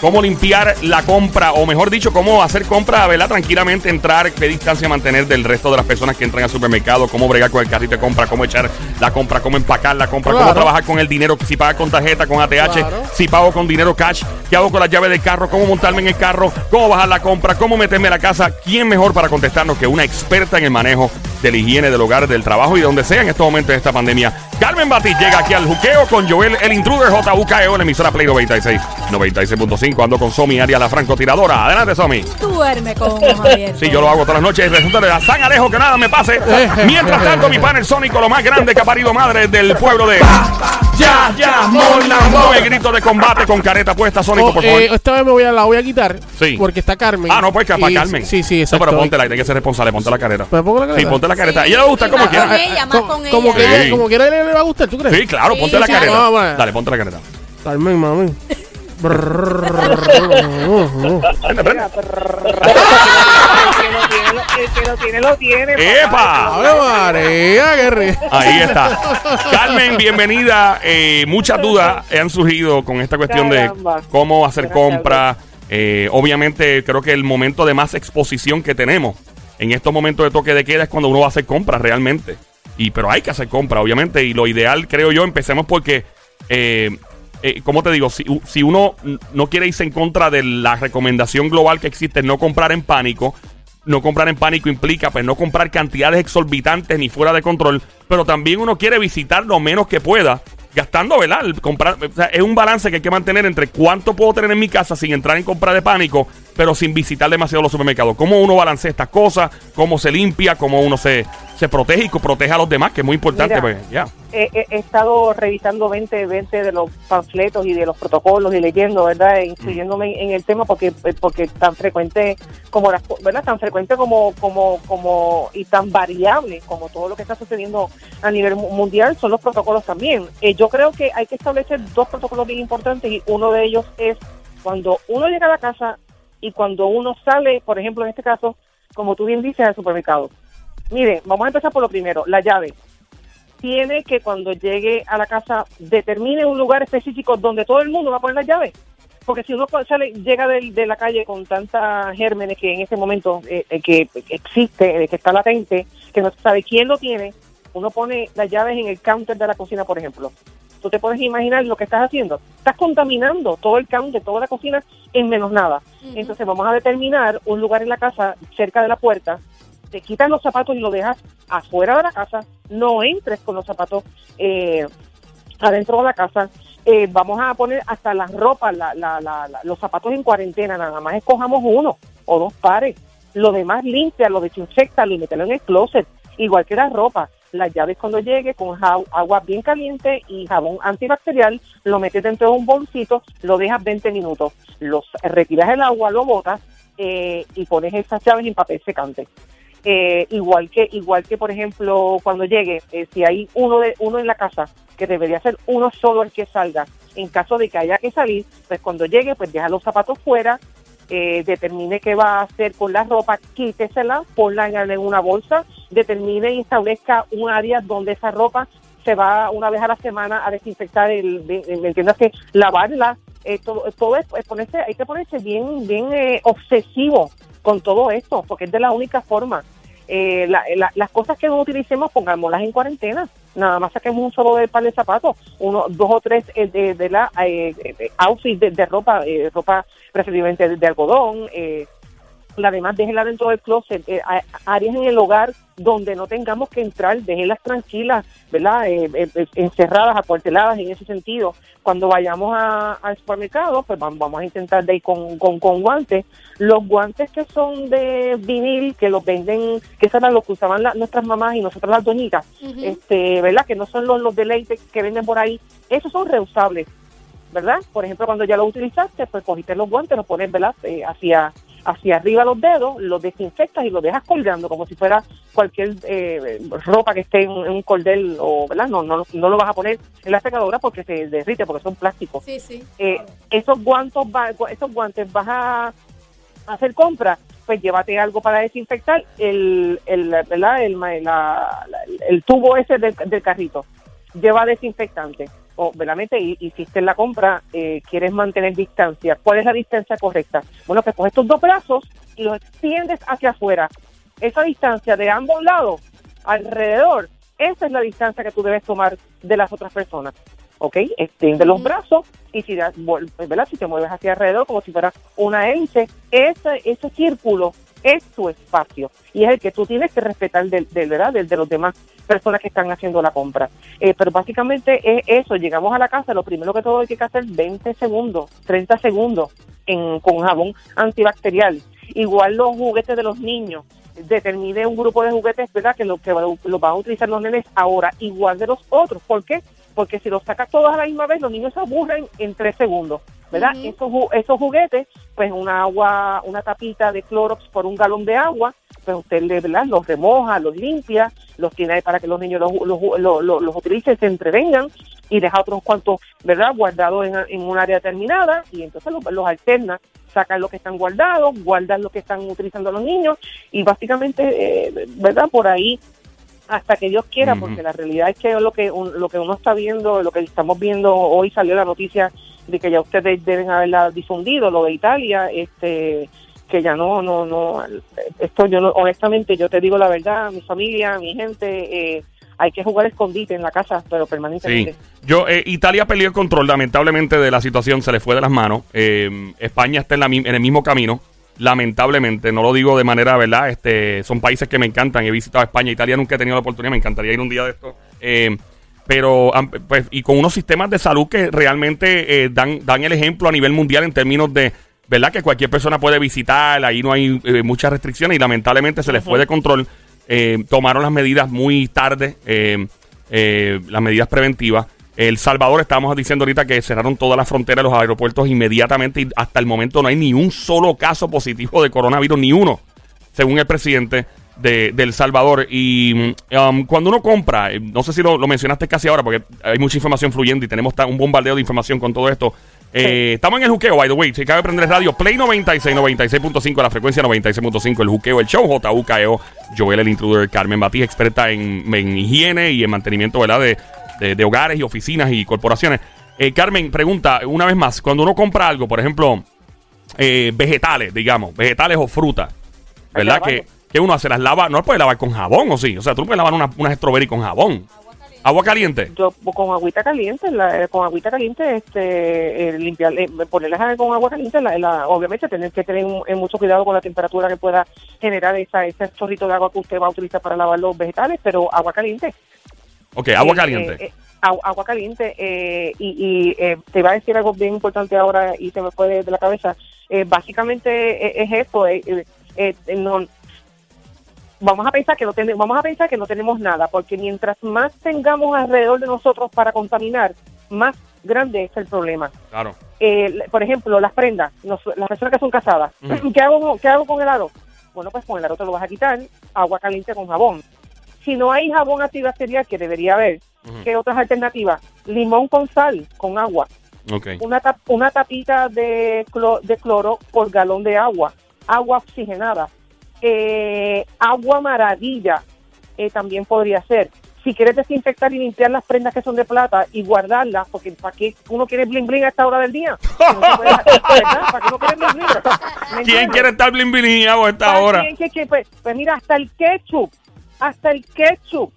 cómo limpiar la compra, o mejor dicho, cómo hacer compra, ¿verdad? Tranquilamente entrar, qué distancia mantener del resto de las personas que entran al supermercado, cómo bregar con el carrito de compra, cómo echar la compra, cómo empacar la compra, cómo trabajar con el dinero, si pagas con tarjeta, con ATH, Claro. si pago con dinero cash, qué hago con las llaves del carro, cómo montarme en el carro, cómo bajar la compra, cómo meterme a la casa. ¿Quién mejor para contestarnos que una experta en el manejo de la higiene del hogar, del trabajo y de donde sea en estos momentos de esta pandemia? Carmen Batis llega aquí al juqueo con Joel, el intruder JUKEO, la emisora Play 96, 96.5. Ando con Somi, Aria, la francotiradora. Adelante, Somi. Duerme con abiertos. Sí, yo lo hago todas las noches y resulta de la San Alejo que nada me pase. Mientras tanto, mi panel sónico, lo más grande que ha parido madre del pueblo de. Ya, ya, Molambó. El grito de combate con careta puesta, sónico, Oh, por favor. eh, esta vez me voy a, la voy a quitar. Sí. Porque está Carmen. Ah, no, pues que para Y- Carmen. Sí, sí, No, exacto. pero póntela, hay que ser responsable, ponte la careta. ¿Me pongo la Sí, careta? ponte la careta. Sí, Ella le gusta sí, como quiera. con ella, más Co- con como ella. que Sí. ella- como quiera le, le va a gustar, ¿tú crees? Sí, claro, Sí, ponte la sí, careta. Dale, ponte la careta. Carmen, mami. Prende, prende. El que lo tiene, lo- el que lo tiene, lo tiene. papá. ¡Epa! ¡Ave María! ¡Qué rico! Ahí está. Carmen, bienvenida. Eh, muchas dudas han surgido con esta cuestión de cómo hacer compras. Eh, obviamente, creo que el momento de más exposición que tenemos en estos momentos de toque de queda es cuando uno va a hacer compras realmente. Y, pero hay que hacer compras, obviamente. Y lo ideal, creo yo, empecemos porque, eh, eh, ¿cómo te digo? Si, si uno no quiere irse en contra de la recomendación global que existe, no comprar en pánico, no comprar en pánico implica pues no comprar cantidades exorbitantes ni fuera de control, pero también uno quiere visitar lo menos que pueda, gastando, ¿verdad? El comprar, o sea, es un balance que hay que mantener entre cuánto puedo tener en mi casa sin entrar en compra de pánico, pero sin visitar demasiado los supermercados. Cómo uno balancea estas cosas, cómo se limpia, cómo uno se, se protege y protege a los demás, que es muy importante. Mira, pues. He, estado revisando 20, 20 de los panfletos y de los protocolos y leyendo, ¿verdad? E Incluyéndome en, en el tema porque porque tan frecuente como las, ¿verdad? Tan frecuente como como como y tan variable como todo lo que está sucediendo a nivel mu- mundial son los protocolos también. Eh, yo creo que hay que establecer dos protocolos bien importantes y uno de ellos es cuando uno llega a la casa y cuando uno sale, por ejemplo, en este caso, como tú bien dices, al supermercado. Miren, vamos a empezar por lo primero, la llave tiene que cuando llegue a la casa determine un lugar específico donde todo el mundo va a poner las llaves. Porque si uno sale, llega de, la calle con tantas gérmenes que en ese momento eh, eh, que existe, eh, que está latente, que no sabe quién lo tiene, uno pone las llaves en el counter de la cocina, por ejemplo. Tú te puedes imaginar lo que estás haciendo. Estás contaminando todo el counter, toda la cocina en menos nada. Entonces vamos a determinar un lugar en la casa cerca de la puerta te quitas los zapatos y lo dejas afuera de la casa, no entres con los zapatos eh, adentro de la casa. Eh, vamos a poner hasta las ropas, la- la- la- la- los zapatos en cuarentena, nada más escojamos uno o dos pares. Lo demás limpia, lo desinfecta, lo mételo en el closet, igual que las ropas. Las llaves cuando llegue con agua bien caliente y jabón antibacterial, lo metes dentro de un bolsito, lo dejas 20 minutos, los retiras el agua, lo botas eh, y pones esas llaves en papel secante. Eh, igual que igual que por ejemplo cuando llegue eh, si hay uno de uno en la casa que debería ser uno solo el que salga en caso de que haya que salir pues cuando llegue pues deja los zapatos fuera eh, determine qué va a hacer con la ropa quítesela ponla en, una bolsa determine y establezca un área donde esa ropa se va una vez a la semana a desinfectar el, me entiendes que lavarla eh, todo, todo es, es ponerse hay que ponerse bien bien eh, obsesivo con todo esto, porque es de la única forma. Eh, la- la- las cosas que no utilicemos, pongámoslas en cuarentena. Nada más saquemos un solo de par de zapatos, uno, dos o tres eh, de, de la eh, outfit de, de ropa, eh, ropa preferiblemente de, de algodón. Eh, la demás déjenla dentro del closet, eh, áreas en el hogar donde no tengamos que entrar, déjenlas tranquilas, ¿verdad? Eh, eh, eh, encerradas, acuarteladas en ese sentido. Cuando vayamos a- al supermercado, pues vam- vamos a intentar de ir con, con, con guantes. Los guantes que son de vinil, que los venden, que esos eran los que usaban la- nuestras mamás y nosotras las doñitas, este, ¿verdad? Que no son los, los de látex que venden por ahí, esos son reusables. ¿verdad? Por ejemplo, cuando ya lo utilizaste, pues cogiste los guantes, los pones, ¿verdad? Eh, hacia, hacia arriba los dedos, los desinfectas y los dejas colgando como si fuera cualquier eh, ropa que esté en, en un cordel o, ¿verdad? No, no, no lo vas a poner en la secadora porque se derrite, porque son plásticos. Sí, sí. Eh, esos guantes, va- esos guantes vas a hacer compras, pues llévate algo para desinfectar el, el, ¿verdad? el, la- la- el tubo ese del, del carrito. lleva desinfectante o verdaderamente hi- hiciste la compra, eh, quieres mantener distancia. ¿Cuál es la distancia correcta? Bueno, pues coges tus dos brazos y los extiendes hacia afuera. Esa distancia de ambos lados, alrededor, esa es la distancia que tú debes tomar de las otras personas. ¿Ok? Extiende los brazos y si, ¿verdad? si te mueves hacia alrededor como si fuera una hélice, ese, ese círculo es tu espacio y es el que tú tienes que respetar del, del, ¿verdad? del de los demás personas que están haciendo la compra. Eh, pero básicamente es eso, llegamos a la casa, lo primero que todo hay que hacer 20 segundos, 30 segundos en, con jabón antibacterial. Igual los juguetes de los niños, determine un grupo de juguetes, ¿verdad? Que lo que va- los van a utilizar los nenes ahora, igual de los otros. ¿Por qué? Porque si los sacas todos a la misma vez, los niños se aburren en tres segundos, ¿verdad? Ujú. esos, ju- esos juguetes, pues una agua, una tapita de Clorox por un galón de agua, pues usted le, ¿verdad? los remoja, los limpia, los tiene ahí para que los niños los, los, los, los- los utilicen, se entrevengan y deja otros cuantos, ¿verdad? Guardados en, en un área determinada y entonces los, los alterna, sacan los que están guardados, guardan los que están utilizando los niños y básicamente, eh, ¿verdad? Por ahí hasta que Dios quiera, porque la realidad es que lo que lo que uno está viendo, lo que estamos viendo hoy salió la noticia de que ya ustedes deben haberla difundido, lo de Italia, este que ya no, no, no, esto yo no, honestamente yo te digo la verdad, mi familia, mi gente, eh, hay que jugar escondite en la casa, pero Sí. permanentemente. Yo, eh, Italia perdió el control, lamentablemente, de la situación, se le fue de las manos. Eh, España está en, la en el mismo camino, lamentablemente. No lo digo de manera, ¿verdad? Este, son países que me encantan. He visitado España, Italia nunca he tenido la oportunidad, me encantaría ir un día de esto. Eh, pero, pues, y con unos sistemas de salud que realmente eh, dan, dan el ejemplo a nivel mundial en términos de, ¿verdad? Que cualquier persona puede visitar, ahí no hay eh, muchas restricciones y lamentablemente se les fue de control. Tomaron las medidas muy tarde, las medidas preventivas. El Salvador, estábamos diciendo ahorita que cerraron todas las fronteras de los aeropuertos inmediatamente y hasta el momento no hay ni un solo caso positivo de coronavirus, ni uno, según el presidente de, de El Salvador. Y um, cuando uno compra, eh, no sé si lo, lo mencionaste casi ahora, porque hay mucha información fluyendo y tenemos un bombardeo de información con todo esto. Eh, Estamos en el juqueo, by the way. Si cabe prender el radio, Play 96, 96.5, la frecuencia 96.5, el juqueo, el show, JUKEO, Joel, el intruder, Carmen Batí, experta en, en higiene y en mantenimiento ¿verdad? De, de- de hogares y oficinas y corporaciones. Eh, Carmen, pregunta una vez más, cuando uno compra algo, por ejemplo, eh, vegetales, digamos, vegetales o frutas, ¿verdad? Que Que, uno hace las lava, no las puede lavar con jabón, ¿o sí? O sea, tú no puedes lavar una- unas strawberry con jabón. Agua caliente. Yo con agüita caliente, la- eh, con agüita caliente, este, eh, limpiar, eh, ponerlas con agua caliente, la, la- obviamente tener que tener un- eh, mucho cuidado con la temperatura que pueda generar esa, ese chorrito de agua que usted va a utilizar para lavar los vegetales, pero agua caliente. Ok, agua Eh, caliente. eh, eh, agu- agua caliente. eh, y y eh, te iba a decir algo bien importante ahora y se me fue de, la cabeza. Básicamente eh, es esto. no, vamos a pensar que no tenemos, vamos a pensar que no tenemos nada, porque mientras más tengamos alrededor de nosotros para contaminar, más grande es el problema. Claro. Eh, por ejemplo, las prendas, nos- las personas que son casadas. ¿qué, hago, ¿qué hago con el aro? Bueno, pues con el aro te lo vas a quitar, agua caliente con jabón. Si no hay jabón antibacterial, que debería haber, Ujú. ¿qué otras alternativas? Limón con sal, con agua. Ok. Una, tap- una tapita de, clo- de cloro por galón de agua. Agua oxigenada. Eh, agua maravilla eh, también podría ser. Si quieres desinfectar y limpiar las prendas que son de plata y guardarlas, porque ¿para qué uno quiere bling bling a esta hora del día? ¿Para qué uno quiere bling bling? ¿Me ¿Quién quiere estar blin blin a esta ¿Para hora? quién que- que- pues, pues mira, hasta el ketchup, hasta el ketchup,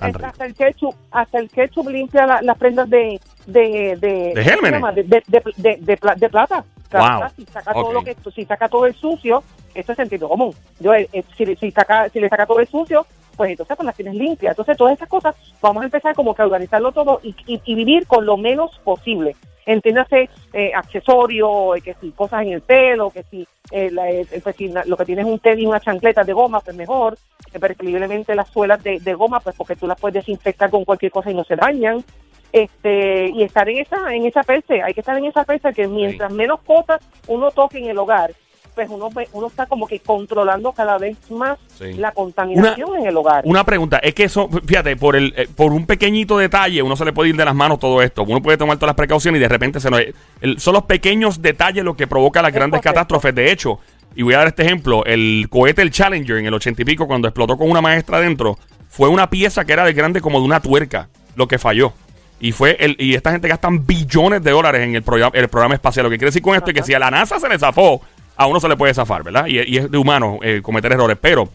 hasta, el ketchup, hasta el ketchup limpia la- las prendas de de de, ¿cómo se gérmenes? de, de, de, de- de pla- de plata. Wow. Si saca todo lo que si saca todo el sucio, eso es sentido común. Yo eh, eh, si, si saca si le saca todo el sucio, pues entonces pues las tienes limpias. Entonces todas estas cosas vamos a empezar como que a organizarlo todo y, y- y vivir con lo menos posible. Entiéndase eh, accesorios, eh, que si cosas en el pelo, que si, eh, la- eh, pues, si la- lo que tienes es un tenis, una chancleta de goma, pues mejor. Eh, preferiblemente las suelas de, de goma, pues porque tú las puedes desinfectar con cualquier cosa y no se dañan. Este, y estar en esa, en esa perse, hay que estar en esa perse que mientras menos cosas uno toque en el hogar, pues uno, ve- uno está como que controlando cada vez más Sí. la contaminación en el hogar. Una pregunta, es que eso, fíjate, por el eh, por un pequeñito detalle, uno se le puede ir de las manos todo esto. Uno puede tomar todas las precauciones y de repente se nos, el- son los pequeños detalles lo que provoca las Es grandes correcto. catástrofes. De hecho, y voy a dar este ejemplo, el cohete, el Challenger, en el ochenta y pico, cuando explotó con una maestra adentro, fue una pieza que era de grande como de una tuerca. lo que falló. Y fue el, y esta gente gastan billones de dólares en el programa, el programa espacial. Lo que quiere decir con esto es que si a la NASA se le zafó, a uno se le puede zafar, ¿verdad? Y, y es de humano eh, cometer errores. Pero,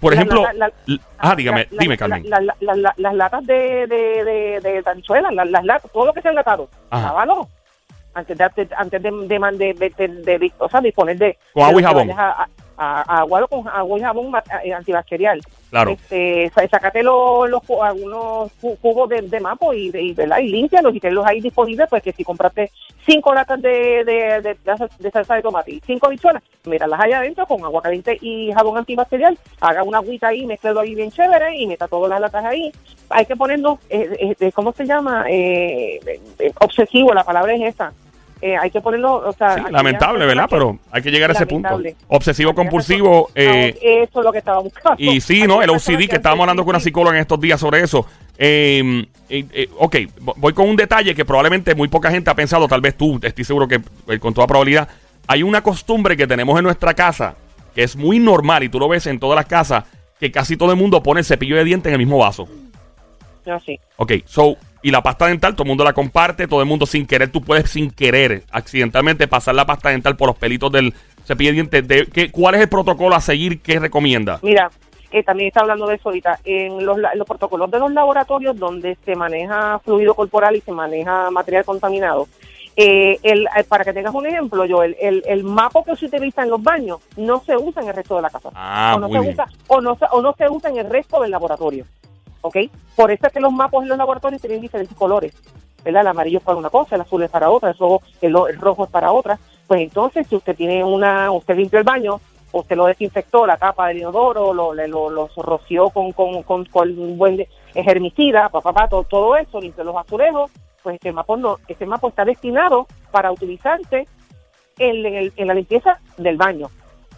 por ejemplo, la- ah, dígame, dime, Carmen. la- la- la- la- las latas de, de, de, de las, las latas, todo lo que sea enlatado, lávalo. Antes de, antes, de, de, de, de, o sea, disponer de... Con agua y jabón. vayas A, a, a- a agua con agua y jabón eh, antibacterial. Claro. Este, sácate los, los algunos cubos de, de mapo y, de- y, ¿verdad? y límpialos y tenlos ahí disponibles, pues que si compraste cinco latas de, de, de, salsa de tomate y cinco bichuelas, míralas allá adentro con agua caliente y jabón antibacterial, haga una agüita ahí, mezclalo ahí bien chévere y meta todas las latas ahí. Hay que ponernos, eh, eh, ¿cómo se llama? Eh, eh, obsesivo, la palabra es esa. Eh, hay que ponerlo, o sea... Sí, lamentable, ¿verdad? Pero hay que llegar a ese punto. Obsesivo compulsivo. Eh, Eso es lo que estaba buscando. y sí, ¿no? El OCD, que estábamos hablando con una psicóloga en estos días sobre eso. Eh, eh, eh, ok, vo- voy con un detalle que probablemente muy poca gente ha pensado, tal vez tú, estoy seguro que con toda probabilidad. Hay una costumbre que tenemos en nuestra casa que es muy normal y tú lo ves en todas las casas, que casi todo el mundo pone el cepillo de dientes en el mismo vaso. Así. Ok, so, y la pasta dental, todo el mundo la comparte, todo el mundo sin querer, tú puedes sin querer, accidentalmente pasar la pasta dental por los pelitos del cepillo de dientes. De, ¿qué, ¿Cuál es el protocolo a seguir? ¿Qué recomienda? Mira, eh, también está hablando de eso ahorita. En los, los protocolos de los laboratorios donde se maneja fluido corporal y se maneja material contaminado, eh, el, eh, para que tengas un ejemplo, yo el, el, el mapo que se utiliza en los baños no se usa en el resto de la casa. Ah, o, no se usa, o, no o no se usa en el resto del laboratorio. ¿Ok? Por eso es que los mapos en los laboratorios tienen diferentes colores. ¿verdad? El amarillo es para una cosa, el azul es para otra, el rojo, el, el rojo es para otra. Pues entonces, si usted tiene una, usted limpió el baño, usted lo desinfectó, la tapa del inodoro, lo, lo, lo roció con, con, con, con un buen de- germicida, papá, papá, todo, todo eso, limpió los azulejos, pues este mapa no, este mapa está destinado para utilizarse en, en en la limpieza del baño.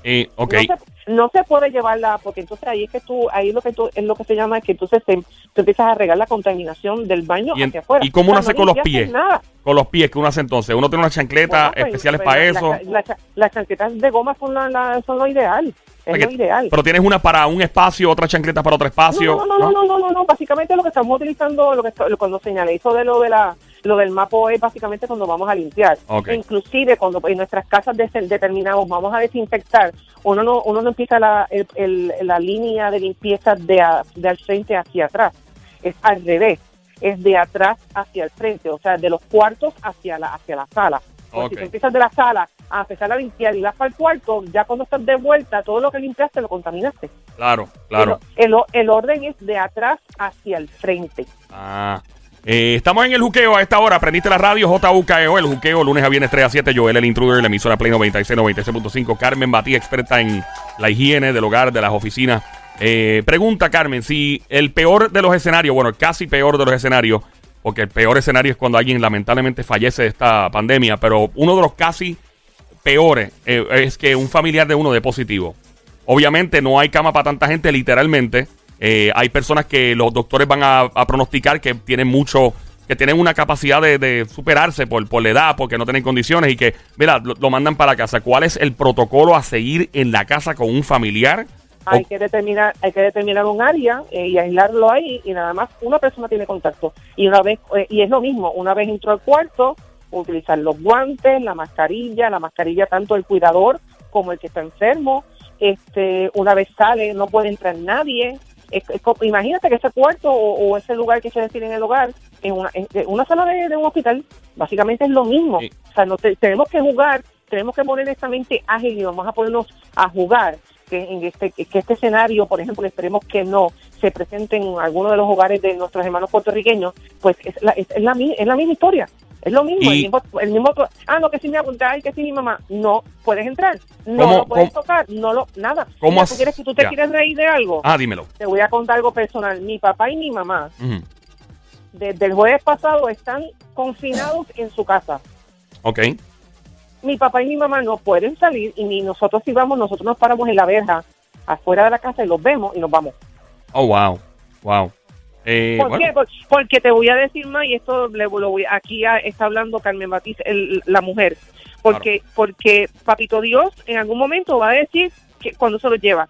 Eh, No, se, no se puede llevarla, porque entonces ahí es que tú, ahí lo que tú, es lo que se llama es que entonces te, tú empiezas a regar la contaminación del baño ¿Y en- hacia afuera. y cómo uno O sea, hace con los pies? Nada. con los pies que uno hace entonces. Uno tiene unas chancletas Bueno, pues, especiales pues, para eso. la- la cha- las chancletas de goma son, la, son lo ideal. Es lo ideal. Pero tienes una para un espacio, otra chancleta para otro espacio. No, no, no, no, no, no, no, Básicamente lo que estamos utilizando, lo que cuando señalé eso de lo de la lo del mapo es básicamente cuando vamos a limpiar. Ok. E Inclusive cuando en nuestras casas de- determinamos vamos a desinfectar, uno no uno no empieza la, el- el- la línea de limpieza de, a- de al frente hacia atrás. Es al revés. Es de atrás hacia el frente, o sea, de los cuartos hacia la hacia la sala. Si tú empiezas de la sala a empezar a limpiar y vas para el cuarto, ya cuando estás de vuelta, todo lo que limpiaste lo contaminaste. Claro, claro. El, el orden es de atrás hacia el frente. Ah. Eh, estamos en el juqueo a esta hora. Aprendiste la radio JUKEO, el juqueo, lunes a viernes 3 a 7. Joel, el intruder, la emisora Play 96, 96.5. Carmen Batí, experta en la higiene del hogar, de las oficinas. Eh, pregunta, Carmen, si el peor de los escenarios, bueno, casi peor de los escenarios, porque el peor escenario es cuando alguien lamentablemente fallece de esta pandemia, pero uno de los casi peores eh, es que un familiar de uno de positivo. Obviamente no hay cama para tanta gente, literalmente. Eh, hay personas que los doctores van a, a pronosticar que tienen mucho, que tienen una capacidad de, de superarse por, por la edad, porque no tienen condiciones y que, mira, lo, lo mandan para casa. ¿Cuál es el protocolo a seguir en la casa con un familiar? Hay que determinar, hay que determinar un área eh, y aislarlo ahí y nada más una persona tiene contacto. Y una vez eh, y es lo mismo, una vez entró al cuarto, utilizar los guantes, la mascarilla, la mascarilla tanto el cuidador como el que está enfermo. Este, una vez sale no puede entrar nadie. Es- es co- imagínate que ese cuarto o, o ese lugar que se decide en el hogar es una, de una sala de, de un hospital. Básicamente es lo mismo. Sí. O sea, no te- tenemos que jugar, tenemos que poner esta mente ágil y vamos a ponernos a jugar. Que en este, que este escenario, por ejemplo, esperemos que no se presente en alguno de los hogares de nuestros hermanos puertorriqueños, pues es la, es, es la, mi- es la misma historia. Es lo mismo, Y- el mismo, el mismo, ah, no, que si me apunté, ay, que si mi mamá, no, puedes entrar, no ¿Cómo- lo puedes cómo- tocar, no lo, nada. ¿Cómo Mira, as- ¿Tú quieres que tú te ya. quieres reír de algo? Ah, dímelo. Te voy a contar algo personal. Mi papá y mi mamá, desde el jueves pasado, están confinados en su casa. Ok. mi papá y mi mamá no pueden salir y ni nosotros si vamos, nosotros nos paramos en la verja afuera de la casa y los vemos y nos vamos. Oh, wow. Wow. Eh, ¿Por bueno, qué? Por- Porque te voy a decir más y esto le, lo voy, aquí a- está hablando Carmen Batiz, el- la mujer. Porque, porque Papito Dios en algún momento va a decir que cuando se lo lleva.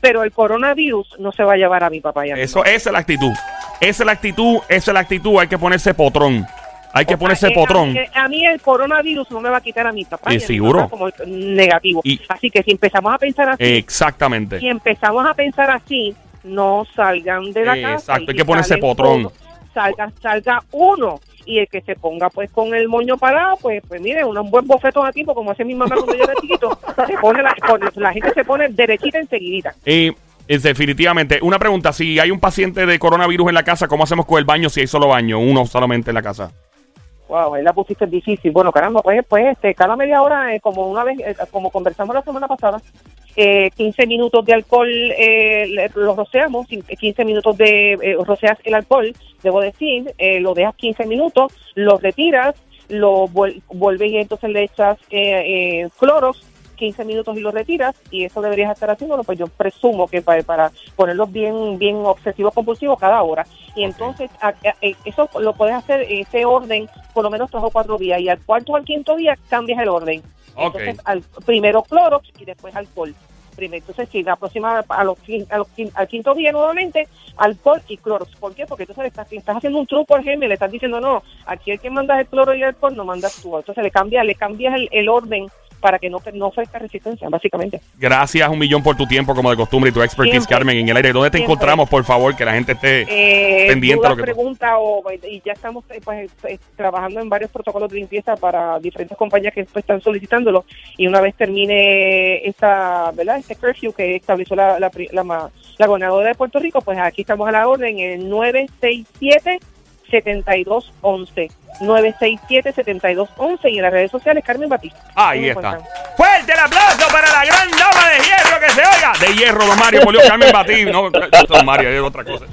Pero el coronavirus no se va a llevar a mi papá y a. Eso, esa es la actitud. Esa es la actitud, esa es la actitud, hay que ponerse potrón. Hay que O sea, ponerse eh, a potrón. mí- A, mí el coronavirus no me va a quitar a mi papá. Y seguro. como negativo. Y- así que si empezamos a pensar así, Exactamente. si empezamos a pensar así, no salgan de la Eh, casa. exacto, hay que ponerse potrón. uno, salga, salga uno. Y el que se ponga pues con el moño parado, pues, pues mire, un buen bofetón a tiempo, como hace mi mamá cuando yo era chiquito, se pone la, la gente se pone derechita enseguidita. Eh, es definitivamente. Una pregunta, si hay un paciente de coronavirus en la casa, ¿cómo hacemos con el baño si hay solo baño? Uno solamente en la casa. La pusiste difícil. Bueno, caramba, pues, pues este, cada media hora, eh, como una vez, eh, como conversamos la semana pasada, eh, 15 minutos de alcohol eh, lo rociamos, cin- 15 minutos de eh, roceas el alcohol, debo decir, lo dejas 15 minutos, lo retiras, lo vuel- vuelves y entonces le echas cloros, 15 minutos y lo retiras y eso deberías estar haciéndolo, pues yo presumo que para, para ponerlos bien bien obsesivos compulsivos cada hora. Y entonces a- a- eh, eso lo puedes hacer ese orden por lo menos tres o cuatro días y al cuarto o al quinto día cambias el orden. Entonces al, primero clorox y después alcohol. Primero, entonces si la próxima a los, a los al quinto día nuevamente alcohol y clorox. ¿Por qué? Porque entonces le estás, le estás haciendo un truco al germen, le estás diciendo no, aquí el que mandas el cloro y el alcohol no mandas tú. Entonces le cambias, le cambias el, el orden para que no, no ofrezca resistencia, básicamente. Gracias un millón por tu tiempo, como de costumbre, y tu expertise, Siempre. Carmen, en el aire. ¿Dónde te Siempre. encontramos, por favor? Que la gente esté Eh, pendiente a lo dudas, que preguntas o y ya estamos eh, pues eh, trabajando en varios protocolos de limpieza para diferentes compañías que pues, están solicitándolo y una vez termine esta verdad este curfew que estableció la la, la, gobernadora de Puerto Rico pues aquí estamos a la orden en el 967 7211 967 7211 y en las redes sociales Carmen Batista Ahí está. encuentran. Fuerte el aplauso para la gran dama de hierro que se oiga. De hierro, don Mario Polió, Carmen Batí. No, don Mario, es otra cosa.